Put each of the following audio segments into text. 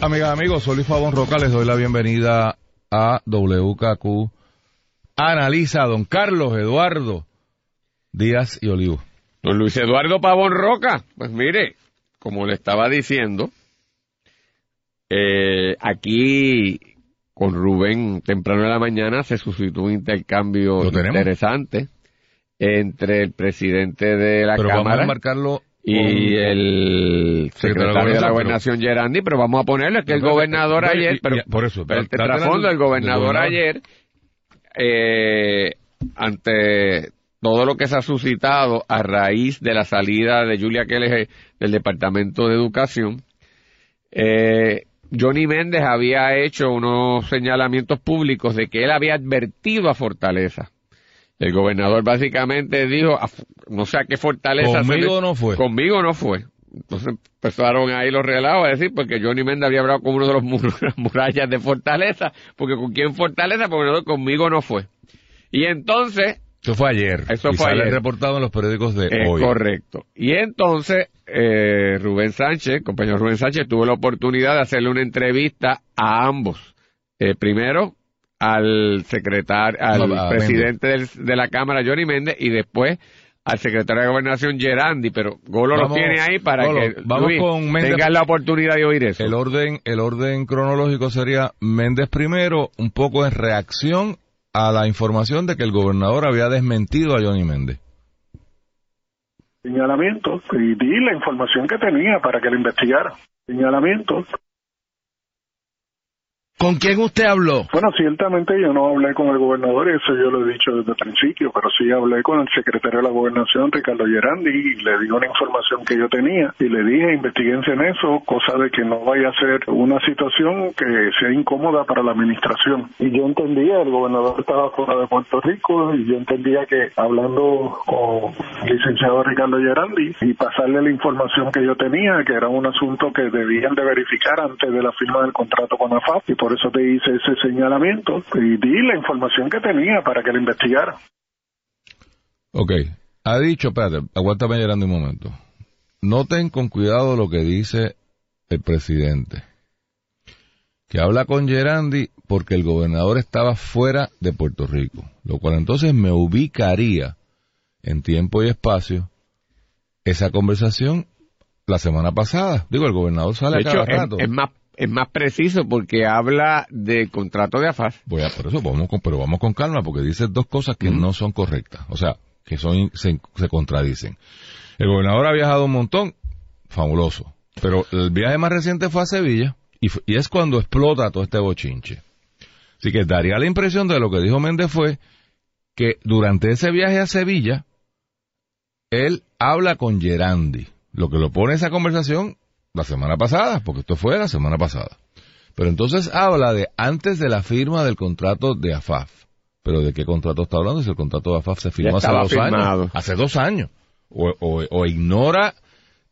amigas amigos. Soy Luis Pavón Roca. Les doy la bienvenida a WKQ Analiza. Don Carlos Eduardo Díaz y Olivo. Don Luis Eduardo Pavón Roca, pues mire, como le estaba diciendo, eh, aquí con Rubén temprano en la mañana se suscitó un intercambio interesante entre el presidente de la Pero Cámara vamos a marcarlo y el secretario de la gobernación Gerandi, pero vamos a ponerle que el gobernador ayer, pero, por eso, pero el trasfondo, el del gobernador ayer, eh, ante todo lo que se ha suscitado a raíz de la salida de Julia Keller del Departamento de Educación, eh, Johnny Méndez había hecho unos señalamientos públicos de que él había advertido a Fortaleza. El gobernador básicamente dijo, "A f- no sé a qué fortaleza. se Conmigo le- no fue. Conmigo no fue. Entonces empezaron ahí los relajos a decir, porque Johnny Méndez había hablado con uno de los mur- las murallas de Fortaleza, porque con quién Fortaleza, porque conmigo no fue. Y entonces, Eso fue ayer. Eso y fue sale ayer. reportado en los periódicos de hoy. correcto. Y entonces, eh, Rubén Sánchez, compañero Rubén Sánchez, tuvo la oportunidad de hacerle una entrevista a ambos. Eh, primero, al secretario, al No, presidente del- de la Cámara, Johnny Méndez, y después al secretario de Gobernación, Gerandi, pero Golo Vamos- lo tiene ahí para Golo, que vamos Luis, con Méndez. tengas la oportunidad de oír eso. El orden, el orden cronológico sería Méndez primero, un poco en reacción a la información de que el gobernador había desmentido a Johnny Méndez. señalamientos y di la información que tenía para que lo investigara. Señalamientos. ¿Con quién usted habló? Bueno, ciertamente yo no hablé con el gobernador, eso yo lo he dicho desde el principio, pero sí hablé con el secretario de la gobernación, Ricardo Gerandi, y le di una información que yo tenía y le dije, investiguense en eso, cosa de que no vaya a ser una situación que sea incómoda para la administración. Y yo entendía, el gobernador estaba fuera de Puerto Rico y yo entendía que hablando con el licenciado Ricardo Gerandi y pasarle la información que yo tenía, que era un asunto que debían de verificar antes de la firma del contrato con AFAP y eso te hice ese señalamiento y di la información que tenía para que lo investigara. Ok, ha dicho, espérate, aguántame llorando un momento. Noten con cuidado lo que dice el presidente. Que habla con Gerandi porque el gobernador estaba fuera de Puerto Rico. Lo cual entonces me ubicaría en tiempo y espacio esa conversación la semana pasada. Digo, el gobernador sale de a cada hecho, es, rato. es más, es más preciso porque habla del contrato de AFAS. Voy a, por eso vamos con, pero vamos con calma porque dice dos cosas que no son correctas, o sea, que son se, se contradicen. El gobernador ha viajado un montón, fabuloso, pero el viaje más reciente fue a Sevilla y, y es cuando explota todo este bochinche. Así que daría la impresión de lo que dijo Méndez fue que durante ese viaje a Sevilla él habla con Gerandi, lo que lo pone esa conversación la semana pasada, porque esto fue la semana pasada. Pero entonces habla de antes de la firma del contrato de AFAF. ¿Pero de qué contrato está hablando? Si el contrato de AFAF se firmó hace dos firmado. años. Hace dos años. O, o- o ignora,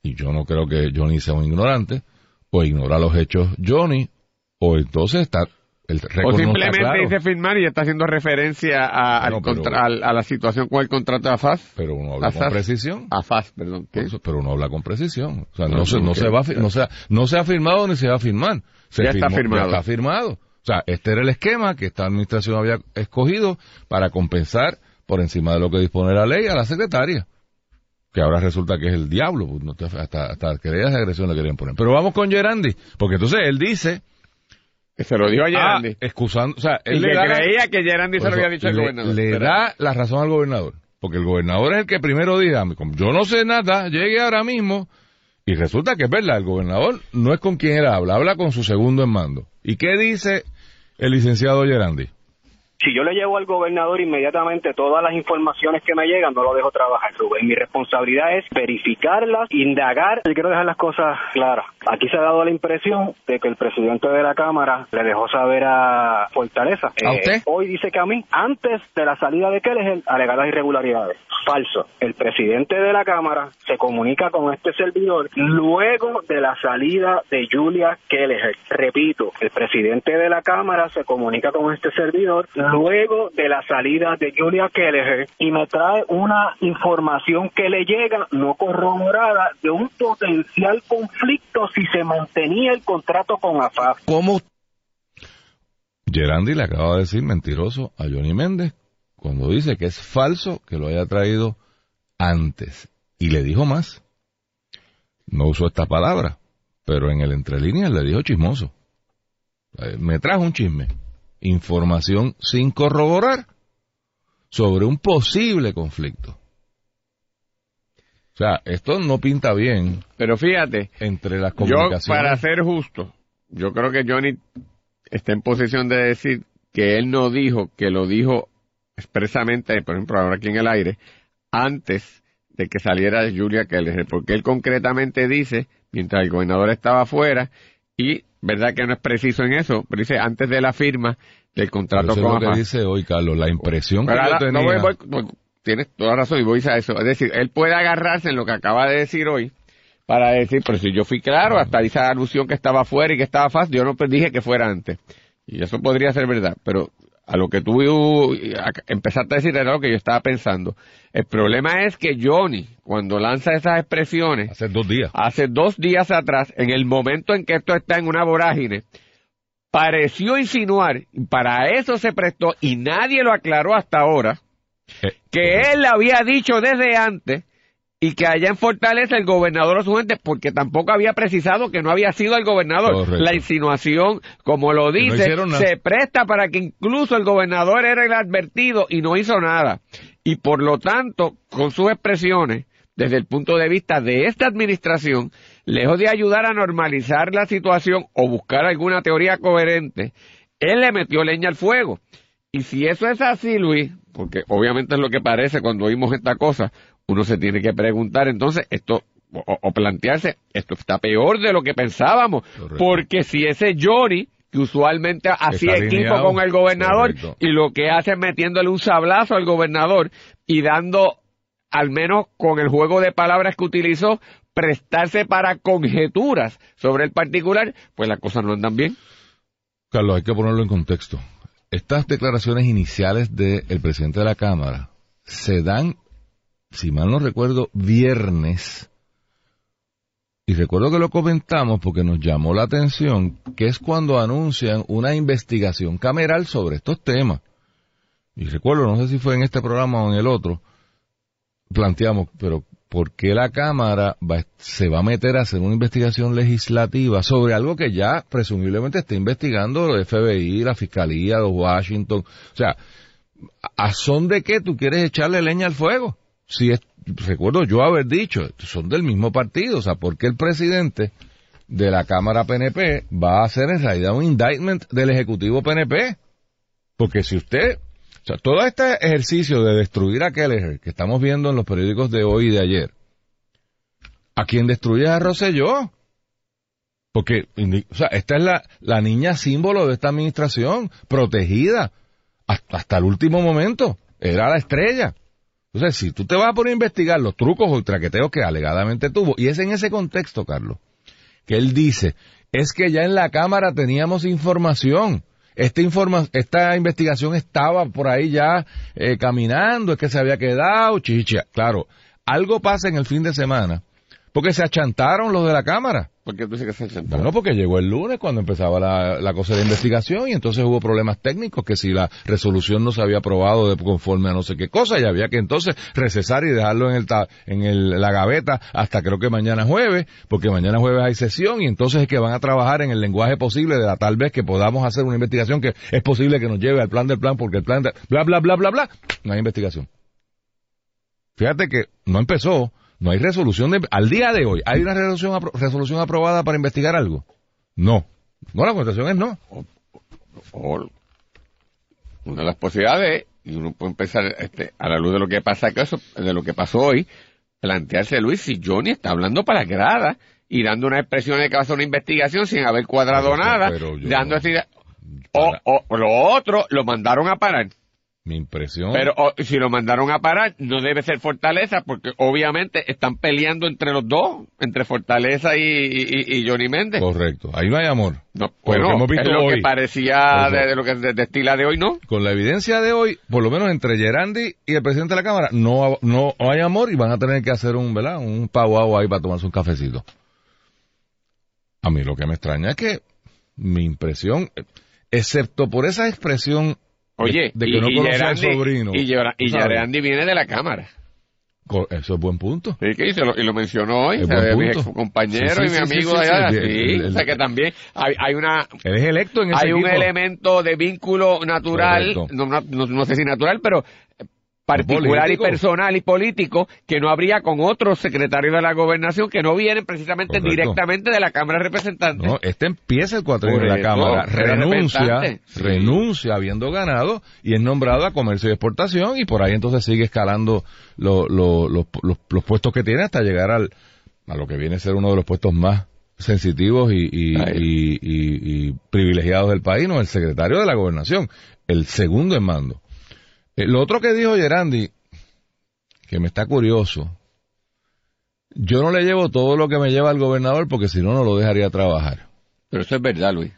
y yo no creo que Johnny sea un ignorante, o ignora los hechos Johnny, o entonces está... El O no simplemente claro. dice firmar y está haciendo referencia a, al No, pero- contra- al- a la situación con el contrato de AFAS. Pero uno habla con precisión. AFAS, perdón. pero uno habla con precisión. O sea, No, no, se, no, se va, no, se ha, no se ha firmado ni se va a firmar. Se Ya está firmado. Ya está firmado. O sea, este era el esquema que esta administración había escogido para compensar por encima de lo que dispone la ley a la secretaria. Que ahora resulta que es el diablo. pues, hasta, hasta querellas de agresión le querían poner. Pero vamos con Gerandi. Porque entonces él dice... Se lo dijo a Ah, Gerandi. excusando... O sea, él y le que creía que Gerandi se lo había dicho al gobernador. le Pero- da la razón al gobernador. Porque el gobernador es el que primero diga, yo no sé nada, llegue ahora mismo. Y resulta que es verdad, el gobernador no es con quien él habla, habla con su segundo en mando. ¿Y qué dice el licenciado Gerandi? Si yo le llevo al gobernador inmediatamente todas las informaciones que me llegan, no lo dejo trabajar, Rubén. Mi responsabilidad es verificarlas, indagar. Y quiero dejar las cosas claras. Aquí se ha dado la impresión de que el presidente de la Cámara le dejó saber a Fortaleza. ¿A usted? Hoy dice que a mí, antes de la salida de Kelleher, alegadas irregularidades. Falso. El presidente de la Cámara se comunica con este servidor luego de la salida de Julia Kelleher. Repito, el presidente de la Cámara se comunica con este servidor luego de la salida de Julia Kelleher y me trae una información que le llega no corroborada de un potencial conflicto si se mantenía el contrato con AFAF. ¿Cómo? Gerandi le acaba de decir mentiroso a Johnny Méndez cuando dice que es falso que lo haya traído antes. Y le dijo más. No usó esta palabra, pero en el entre líneas le dijo chismoso. Eh, Me trajo un chisme, información sin corroborar sobre un posible conflicto. O sea, esto no pinta bien Pero fíjate, entre las yo, comunicaciones. para ser justo, yo creo que Johnny está en posición de decir que él no dijo, que lo dijo expresamente, por ejemplo, ahora aquí en el aire, antes de que saliera Julia Keller, porque él concretamente dice, mientras el gobernador estaba afuera, y verdad que no es preciso en eso, pero dice antes de la firma del Pero contrato eso es con lo que dice hoy, Carlos, la impresión que Pero yo ahora, tenía... no voy- voy- voy- tienes toda razón y voy a eso. Es decir, él puede agarrarse en lo que acaba de decir hoy para decir, pero si yo fui claro, hasta esa alusión que estaba afuera y que estaba fácil, yo no dije que fuera antes. Y eso podría ser verdad, pero a lo que tú empezaste a decir era lo que yo estaba pensando. El problema es que Johnny, cuando lanza esas expresiones, Hace dos días. hace dos días atrás, en el momento en que esto está en una vorágine, pareció insinuar, y para eso se prestó, y nadie lo aclaró hasta ahora, Eh, que él había dicho desde antes y que allá en Fortaleza el gobernador o su gente, porque tampoco había precisado que no había sido el gobernador. Correcto. La insinuación, como lo no dice, se presta para que incluso el gobernador era el advertido y no hizo nada. Y por lo tanto, con sus expresiones, desde el punto de vista de esta administración, lejos de ayudar a normalizar la situación o buscar alguna teoría coherente, él le metió leña al fuego. Y si eso es así, Luis, porque obviamente es lo que parece cuando oímos esta cosa, uno se tiene que preguntar entonces esto o, o plantearse, esto está peor de lo que pensábamos, Correcto. porque si ese Johnny que usualmente hacía equipo alineado. con el gobernador Correcto. y lo que hace es metiéndole un sablazo al gobernador y dando al menos con el juego de palabras que utilizó prestarse para conjeturas sobre el particular, pues las cosas no andan bien. Carlos, hay que ponerlo en contexto. Estas declaraciones iniciales del presidente de la Cámara se dan, si mal no recuerdo, viernes. Y recuerdo que lo comentamos porque nos llamó la atención que es cuando anuncian una investigación cameral sobre estos temas. Y recuerdo, no sé si fue en este programa o en el otro, planteamos, pero ¿por qué la Cámara se va a meter a hacer una investigación legislativa sobre algo que ya presumiblemente está investigando el FBI, la Fiscalía de Washington? O sea, ¿a son de qué tú quieres echarle leña al fuego? Si es, recuerdo yo haber dicho, son del mismo partido, o sea, ¿por qué el presidente de la Cámara PNP va a hacer en realidad un indictment del Ejecutivo PNP? Porque si usted, o sea, todo este ejercicio de destruir a Kelleher que estamos viendo en los periódicos de hoy y de ayer, a quien destruye es a Rosselló. Porque, o sea, esta es la, la niña símbolo de esta administración, protegida hasta, el último momento. Era la estrella. Entonces, si tú te vas a poner a investigar los trucos o traqueteos que alegadamente tuvo, y es en ese contexto, Carlos, que él dice, es que ya en la Cámara teníamos información. Esta, informa esta investigación estaba por ahí ya eh, caminando, es que se había quedado, chicha. Claro, algo pasa en el fin de semana, porque se achantaron los de la Cámara. Sentó. Bueno, porque llegó el lunes cuando empezaba la, la cosa de investigación y entonces hubo problemas técnicos que si la resolución no se había aprobado de conforme a no sé qué cosa y había que entonces recesar y dejarlo en el ta- en el, la gaveta hasta creo que mañana jueves, porque mañana jueves hay sesión y entonces es que van a trabajar en el lenguaje posible de la tal vez que podamos hacer una investigación que es posible que nos lleve al plan del plan porque el plan de bla bla bla bla bla, no hay investigación. Fíjate que no empezó, no hay resolución de... Al día de hoy, ¿hay una resolución, apro- resolución aprobada para investigar algo? No. No, la contestación es no. Una de las posibilidades, y uno puede empezar este, a la luz de lo que pasa de lo que pasó hoy, plantearse, Luis, si Johnny está hablando para grada y dando una expresión de que va a hacer una investigación sin haber cuadrado Pero, nada, pero dando no- así, o, o lo otro, lo mandaron a parar. Mi impresión. Pero o, si lo mandaron a parar, no debe ser Fortaleza, porque obviamente están peleando entre los dos, entre Fortaleza y, y- y Johnny Méndez. Correcto. Ahí no hay amor. No, bueno, hemos visto es lo hoy. que parecía de, lo que de, de estila de hoy, ¿no? Con la evidencia de hoy, por lo menos entre Gerandi y el presidente de la Cámara, no, no hay amor y van a tener que hacer un, ¿verdad? Un pavo ahí para tomarse un cafecito. A mí lo que me extraña es que mi impresión, excepto por esa expresión Oye, de, que y, no y conoce al sobrino. Y, y viene de la Cámara. Eso es buen punto. Sí, que y, se lo, y lo mencionó hoy, mi compañero Sí, sí, y mi amigo sí, de allá, sí, sí, el- el- o sea que también hay, hay una Él es electo en ese hay un equipo. elemento de vínculo natural, no, no- no sé si natural, pero particular y personal y político que no habría con otros secretarios de la gobernación que no vienen precisamente Correcto. directamente de la Cámara de Representantes. No, este empieza el cuatrimestre Por de la Cámara, renuncia. Sí. renuncia habiendo ganado y es nombrado a comercio y exportación y por ahí entonces sigue escalando lo- lo- los, los- los puestos que tiene hasta llegar al, a lo que viene a ser uno de los puestos más sensitivos y- y- y privilegiados del país, no el secretario de la gobernación, el segundo en mando. Eh, lo otro que dijo Gerandi, que me está curioso, yo no le llevo todo lo que me lleva al gobernador porque si no, no lo dejaría trabajar. Pero eso es verdad, Luis.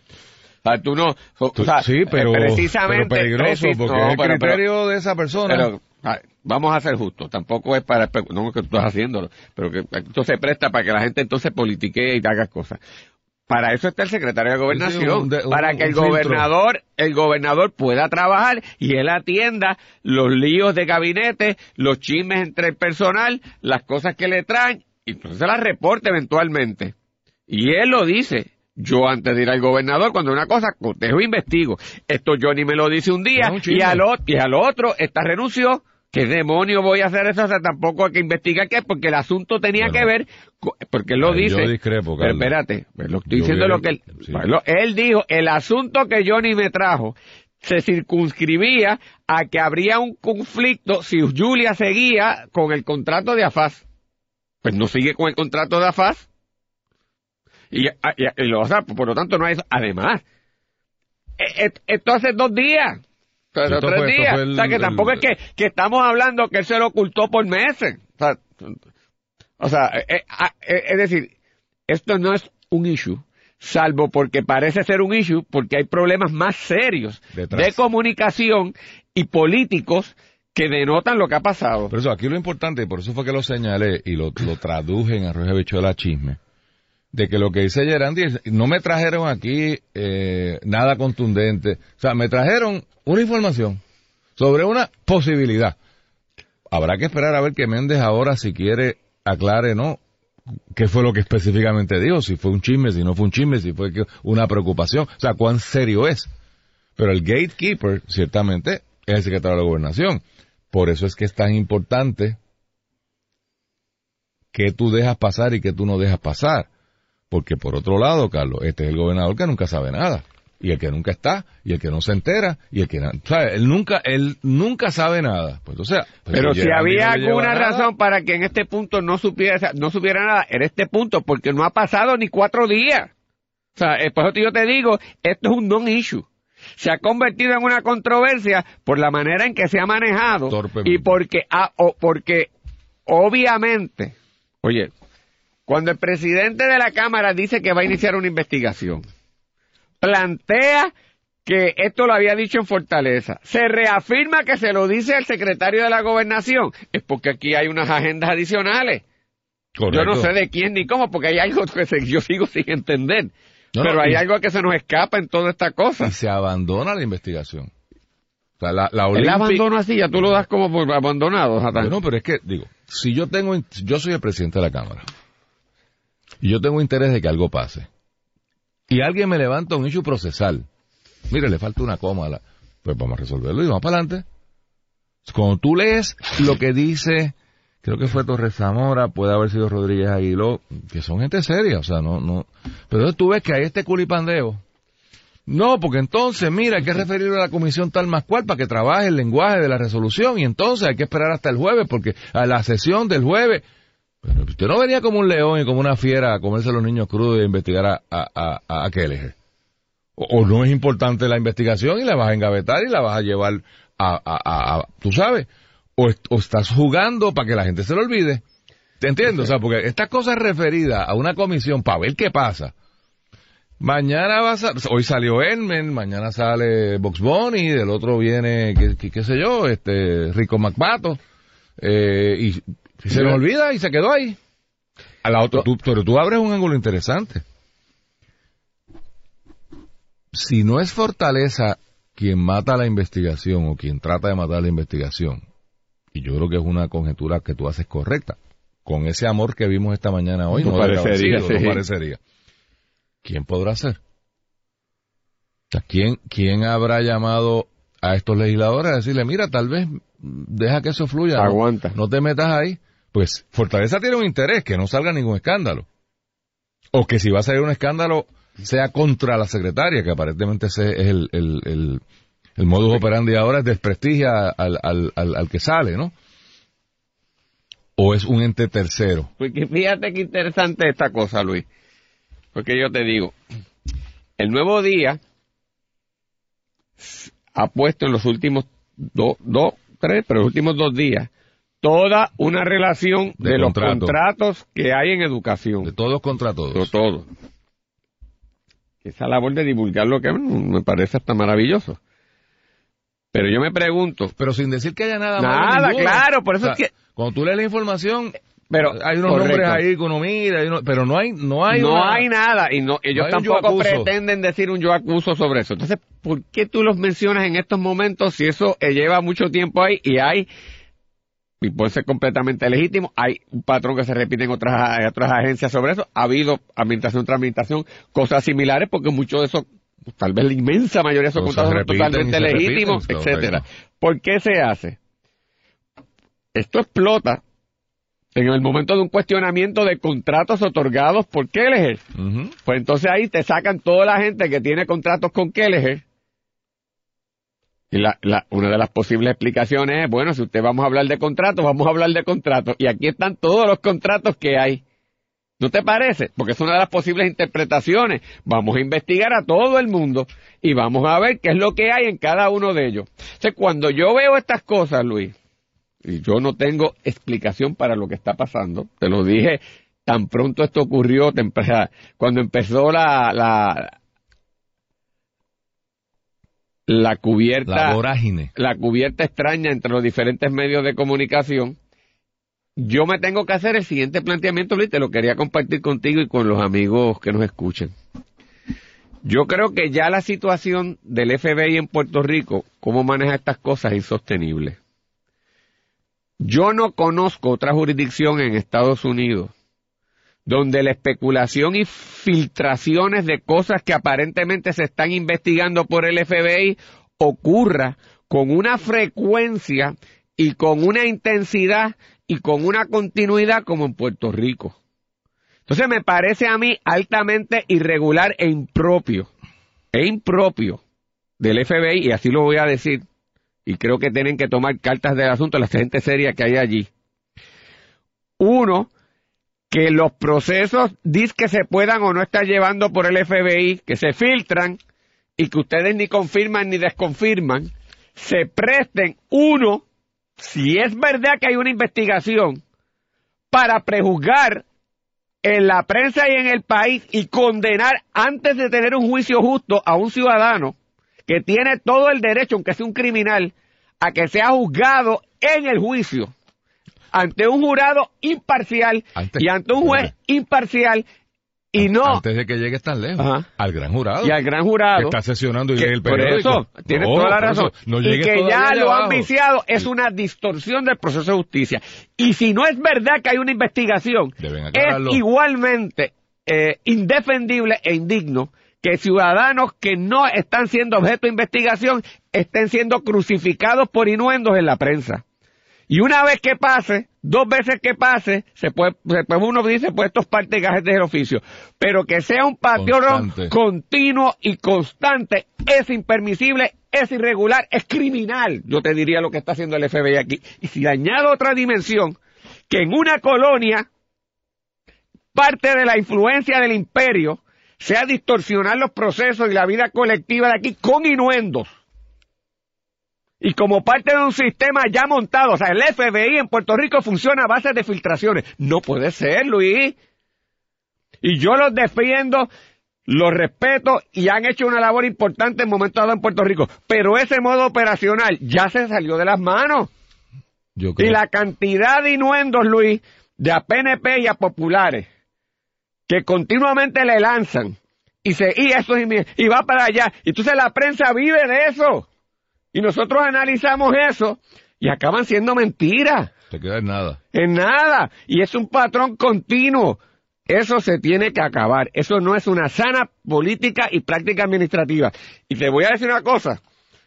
Sea, tú no, o Tú- sea, sí, pero, eh, precisamente, pero peligroso precis- porque no, es el pero- pero- criterio de esa persona. Pero, ah, vamos a ser justos, tampoco es para no que tú estás haciéndolo, pero que esto se presta para que la gente entonces politique y haga cosas. Para eso está el secretario de gobernación, Sí, un de- un- para que el gobernador, el gobernador pueda trabajar y él atienda los líos de gabinete, los chismes entre el personal, las cosas que le traen, y entonces las reporte eventualmente. Y él lo dice. Yo antes de ir al gobernador, cuando una cosa, cotejo investigo. Esto Johnny me lo dice un día y al, otro, y al otro, esta renunció. ¿Qué demonio voy a hacer eso? O sea, tampoco hay que investigar qué, porque el asunto tenía Bueno. que ver, porque él lo dice. yo discrepo, Pero espérate, pues lo estoy Yo diciendo lo que él, sí. bueno, él dijo, el asunto que Johnny me trajo se circunscribía a que habría un conflicto si Julia seguía con el contrato de AFAS. Pues no sigue con el contrato de AFAS. Y, y- y lo- o sea, por lo tanto no hay eso. Además, e- e- esto hace dos días. O sea, Esto tres fue- esto días. fue el- o sea, que el- tampoco es que, que estamos hablando que él se lo ocultó por meses. O sea, o sea, eh, eh, ah, eh, es decir, esto no es un issue, salvo porque parece ser un issue, porque hay problemas más serios Detrás. de comunicación y políticos que denotan lo que ha pasado. Por eso aquí lo importante, y por eso fue que lo señalé y lo, lo traduje en Arroyo de Bichuela Chisme, de que lo que dice Gerandi es, no me trajeron aquí eh, nada contundente, o sea, me trajeron una información sobre una posibilidad. Habrá que esperar a ver que Méndez ahora, si quiere, aclare, ¿no? ¿Qué fue lo que específicamente dijo? Si fue un chisme, si no fue un chisme, si fue una preocupación, o sea, cuán serio es. Pero el gatekeeper, ciertamente, es el secretario de la gobernación. Por eso es que es tan importante que tú dejas pasar y que tú no dejas pasar. Porque por otro lado, Carlos, este es el gobernador que nunca sabe nada. Y el que nunca está, y el que no se entera, y el que, ¿sabe? Él nunca, él nunca sabe nada. Pues, o sea, pues, Pero si había no alguna nada, razón para que en este punto no supiera, no supiera nada, era este punto, porque no ha pasado ni cuatro días. O sea, eh, por eso yo te digo, esto es un non-issue. Se ha convertido en una controversia por la manera en que se ha manejado Torpemente. y porque, ah, o- porque obviamente, oye, cuando el presidente de la Cámara dice que va a iniciar una investigación, plantea que esto lo había dicho en Fortaleza, se reafirma que se lo dice al secretario de la gobernación, es porque aquí hay unas agendas adicionales. Yo no sé de quién ni cómo, porque hay algo que se- yo sigo sin entender. No, pero no, hay y- algo que se nos escapa en toda esta cosa. Y se abandona la investigación. O sea, la, la El Olympic- abandono así, ya tú lo das como por abandonado, Satán. Bueno, pero es que, digo, si yo tengo, yo soy el presidente de la Cámara, y yo tengo interés de que algo pase, y alguien me levanta un issue procesal, mire, le falta una coma, pues vamos a resolverlo y vamos para adelante. Cuando tú lees lo que dice, creo que fue Torres Zamora, puede haber sido Rodríguez Aguiló, que son gente seria, o sea, no, no, pero entonces tú ves que hay este culipandeo, No, porque entonces, mira, hay que referirlo a la comisión tal más cual para que trabaje el lenguaje de la resolución y entonces hay que esperar hasta el jueves porque a la sesión del jueves... Pero usted no venía como un león y como una fiera a comerse a los niños crudos y a investigar a, a, a, a. O, o no es importante la investigación y la vas a engavetar y la vas a llevar a, a, a, tú sabes, o, est- o estás jugando para que la gente se lo olvide. ¿Te entiendes? O sea, porque estas cosas referidas a una comisión para ver qué pasa. Mañana va a hoy salió Enmen, mañana sale Box Bunny, del otro viene, qué, qué- qué sé yo, este, Rico McPato, eh, y se nos olvida y se quedó ahí. A la otra, tú- pero tú abres un ángulo interesante. Si no es Fortaleza quien mata la investigación o quien trata de matar la investigación, y yo creo que es una conjetura que tú haces correcta, con ese amor que vimos esta mañana hoy, No no, parecería, sido, no sí. parecería. ¿Quién podrá ser? ¿quién, ¿Quién habrá llamado a estos legisladores a decirle, mira, tal vez deja que eso fluya, no- Aguanta. no te metas ahí? Pues Fortaleza tiene un interés, que no salga ningún escándalo. O que si va a salir un escándalo, sea contra la secretaria, que aparentemente ese es el, el, el, modus operandi ahora, es desprestigia al, al, al, que sale, ¿no? O es un ente tercero. Porque fíjate qué interesante esta cosa, Luis. Porque yo te digo, el nuevo día ha puesto en los últimos dos, dos, tres, pero los últimos dos días, toda una relación De de, los contrato. contratos que hay en educación. De todos contra todos. Pero todo. Esa labor de divulgar lo que me parece hasta maravilloso. Pero yo me pregunto, Pero sin decir que haya nada Nada, claro, por eso O sea, es que- Cuando tú lees la información, pero hay unos correcto. nombres ahí que uno mira, uno- pero no hay, no hay no una- hay nada y no ellos no tampoco pretenden decir un yo acuso sobre eso. Entonces, ¿por qué tú los mencionas en estos momentos si eso eh, lleva mucho tiempo ahí y hay y puede ser completamente legítimo, hay un patrón que se repite en otras, en otras agencias sobre eso, ha habido administración tras administración cosas similares porque muchos de esos tal vez la inmensa mayoría de esos contratos son repiten totalmente repiten, legítimos, correcto. etcétera. ¿Por qué se hace? Esto explota en el momento de un cuestionamiento de contratos otorgados por Kelleher. Ujú. Pues entonces ahí te sacan toda la gente que tiene contratos con Kelleher. Y la, la- una de las posibles explicaciones es, bueno, si usted vamos a hablar de contratos, vamos a hablar de contratos. Y aquí están todos los contratos que hay. ¿No te parece? Porque es una de las posibles interpretaciones. Vamos a investigar a todo el mundo y vamos a ver qué es lo que hay en cada uno de ellos. Entonces, cuando yo veo estas cosas, Luis, y yo no tengo explicación para lo que está pasando, te lo dije tan pronto esto ocurrió, cuando empezó la, la, la cubierta La vorágine. la cubierta extraña entre los diferentes medios de comunicación, yo me tengo que hacer el siguiente planteamiento, Luis, te lo quería compartir contigo y con los amigos que nos escuchen. Yo creo que ya la situación del FBI en Puerto Rico, cómo maneja estas cosas, es insostenible. Yo no conozco otra jurisdicción en Estados Unidos donde la especulación y filtraciones de cosas que aparentemente se están investigando por el FBI ocurra con una frecuencia y con una intensidad y con una continuidad como en Puerto Rico. Entonces me parece a mí altamente irregular e impropio, e impropio del FBI, y así lo voy a decir, y creo que tienen que tomar cartas del asunto la gente seria que hay allí. Uno, que los procesos dis que se puedan o no estar llevando por el FBI, que se filtran y que ustedes ni confirman ni desconfirman, se presten, uno, si es verdad que hay una investigación, para prejuzgar en la prensa y en el país y condenar antes de tener un juicio justo a un ciudadano que tiene todo el derecho, aunque sea un criminal, a que sea juzgado en el juicio ante un jurado imparcial Antes- y ante un juez imparcial y no Antes de que llegues tan lejos. Ajá. Al gran jurado. y al gran que jurado está sesionando y que- lee el por periódico. eso, tienes No, toda la por eso, razón. no y que ya lo han viciado es una distorsión del proceso de justicia. Y si no es verdad que hay una investigación, es igualmente eh, indefendible e indigno que ciudadanos que no están siendo objeto de investigación estén siendo crucificados por inuendos en la prensa. Y una vez que pase, dos veces que pase, se puede, se puede- uno dice, pues esto es parte de gajes del oficio. Pero que sea un Constante. continuo y constante es impermisible, es irregular, es criminal. Yo te diría lo que está haciendo el FBI aquí. Y si añado otra dimensión, que en una colonia, parte de la influencia del imperio sea distorsionar los procesos y la vida colectiva de aquí con inuendos. Y como parte de un sistema ya montado, o sea, el FBI en Puerto Rico funciona a base de filtraciones. No puede ser, Luis. Y yo los defiendo, los respeto y han hecho una labor importante en momento dado en Puerto Rico. Pero ese modo operacional ya se salió de las manos. Yo Y creo, la cantidad de inuendos, Luis, de a PNP y a populares, que continuamente le lanzan, y se, y eso, y, y va para allá. Y entonces la prensa vive de eso. Y nosotros analizamos eso, y acaban siendo mentiras. te queda en nada. En nada. Y es un patrón continuo. Eso se tiene que acabar. Eso no es una sana política y práctica administrativa. Y te voy a decir una cosa.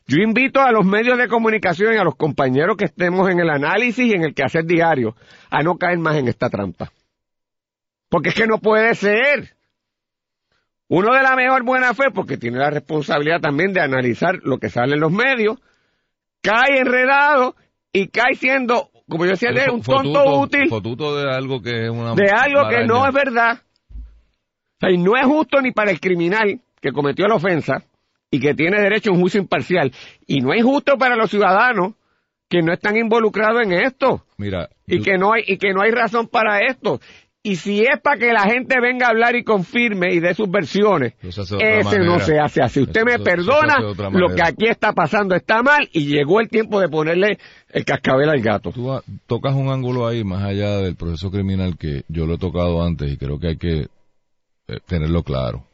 Yo invito a los medios de comunicación y a los compañeros que estemos en el análisis y en el quehacer diario a no caer más en esta trampa. Porque es que no puede ser. Uno de la mejor buena fe, porque tiene la responsabilidad también de analizar lo que sale en los medios, cae enredado y cae siendo, como yo decía, de un tonto útil Fotuto de algo que es una de algo que no es verdad. O sea, y no es justo ni para el criminal que cometió la ofensa y que tiene derecho a un juicio imparcial. Y no es justo para los ciudadanos que no están involucrados en esto Mira, y yo- que no hay y que no hay razón para esto. Y si es para que la gente venga a hablar y confirme y dé sus versiones, ese no se hace así. Usted Eso me perdona, lo que aquí está pasando está mal y llegó el tiempo de ponerle el cascabel al gato. tú tocas un ángulo ahí más allá del proceso criminal que yo lo he tocado antes y creo que hay que eh, tenerlo claro.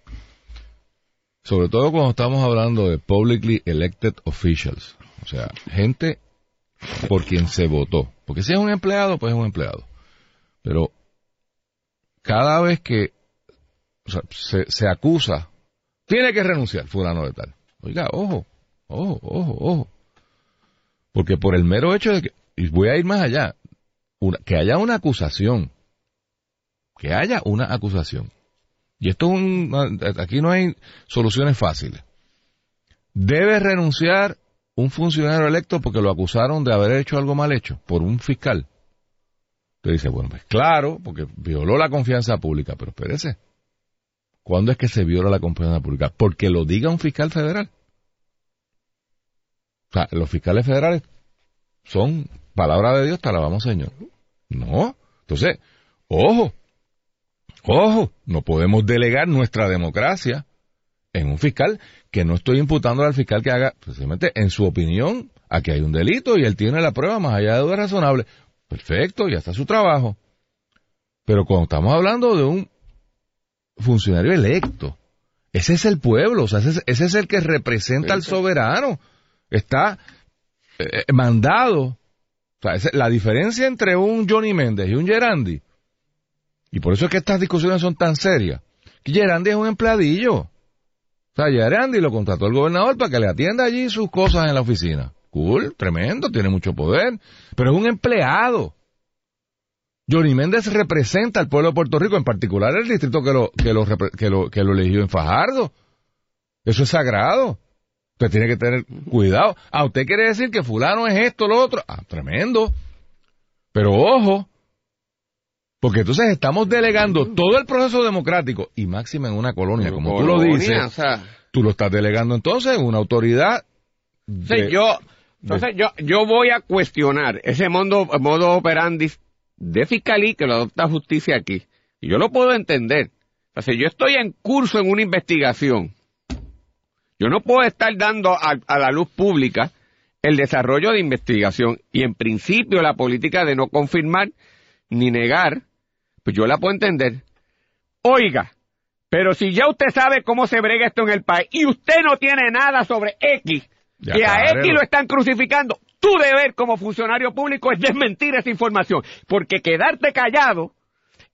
Sobre todo cuando estamos hablando de publicly elected officials, o sea, gente por quien se votó. Porque si es un empleado, pues es un empleado. Pero cada vez que se, se acusa, tiene que renunciar fulano de tal. Oiga, ojo, ojo, ojo, ojo. Porque por el mero hecho de que, y voy a ir más allá, que haya una acusación, que haya una acusación, y esto es un, aquí no hay soluciones fáciles, debe renunciar un funcionario electo porque lo acusaron de haber hecho algo mal hecho por un fiscal. Usted dice, bueno, pues claro, porque violó la confianza pública, pero espérese. ¿Cuándo es que se viola la confianza pública? Porque lo diga un fiscal federal. O sea, los fiscales federales son palabra de Dios, te alabamos Señor. No. Entonces, ojo, ojo, no podemos delegar nuestra democracia en un fiscal que no estoy imputando al fiscal que haga, precisamente en su opinión, aquí hay un delito y él tiene la prueba más allá de duda razonable. Perfecto, ya está su trabajo. Pero cuando estamos hablando de un funcionario electo, ese es el pueblo, o sea, ese es, ese es el que representa al soberano. Está eh, mandado. O sea, esa- la diferencia entre un Johnny Méndez y un Gerandi, y por eso es que estas discusiones son tan serias, que Gerandi es un empleadillo. O sea, Gerandi lo contrató el gobernador para que le atienda allí sus cosas en la oficina. Cool, tremendo, tiene mucho poder, pero es un empleado. Johnny Méndez representa al pueblo de Puerto Rico, en particular el distrito que lo, que lo, que lo, que lo eligió en Fajardo. Eso es sagrado. Usted tiene que tener cuidado. Ah, usted quiere decir que fulano es esto, lo otro. Ah, tremendo. Pero ojo, porque entonces estamos delegando todo el proceso democrático y máxima en una colonia, como tú lo dices, o sea, tú lo estás delegando entonces en una autoridad. Sí, de- yo, entonces yo, yo voy a cuestionar ese modo, modo operandi de fiscalía que lo adopta justicia aquí. Y yo lo puedo entender. O sea, si yo estoy en curso en una investigación, yo no puedo estar dando a, a la luz pública el desarrollo de investigación y en principio la política de no confirmar ni negar, pues yo la puedo entender. Oiga, pero si ya usted sabe cómo se brega esto en el país y usted no tiene nada sobre X, Ya que a párelo. X lo están crucificando, tu deber como funcionario público es desmentir esa información, porque quedarte callado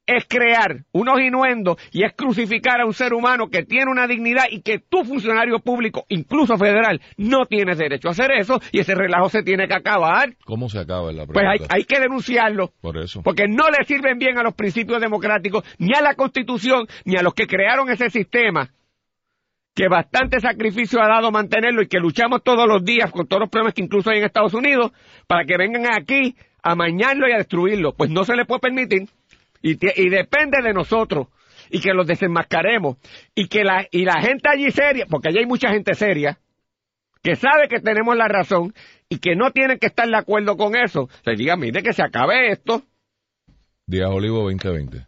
es crear unos inuendos y es crucificar a un ser humano que tiene una dignidad y que tu funcionario público, incluso federal, no tienes derecho a hacer eso y ese relajo se tiene que acabar. ¿Cómo se acaba en la Pues pregunta? hay, hay que denunciarlo. Por eso. Porque no le sirven bien a los principios democráticos, ni a la Constitución, ni a los que crearon ese sistema, que bastante sacrificio ha dado mantenerlo y que luchamos todos los días con todos los problemas que incluso hay en Estados Unidos, para que vengan aquí a mañarlo y a destruirlo. Pues no se le puede permitir. Y, depende de nosotros. Y que los desenmascaremos. Y que la, y la gente allí seria, porque allí hay mucha gente seria, que sabe que tenemos la razón y que no tienen que estar de acuerdo con eso, le diga, mire que se acabe esto. Olivo 2020.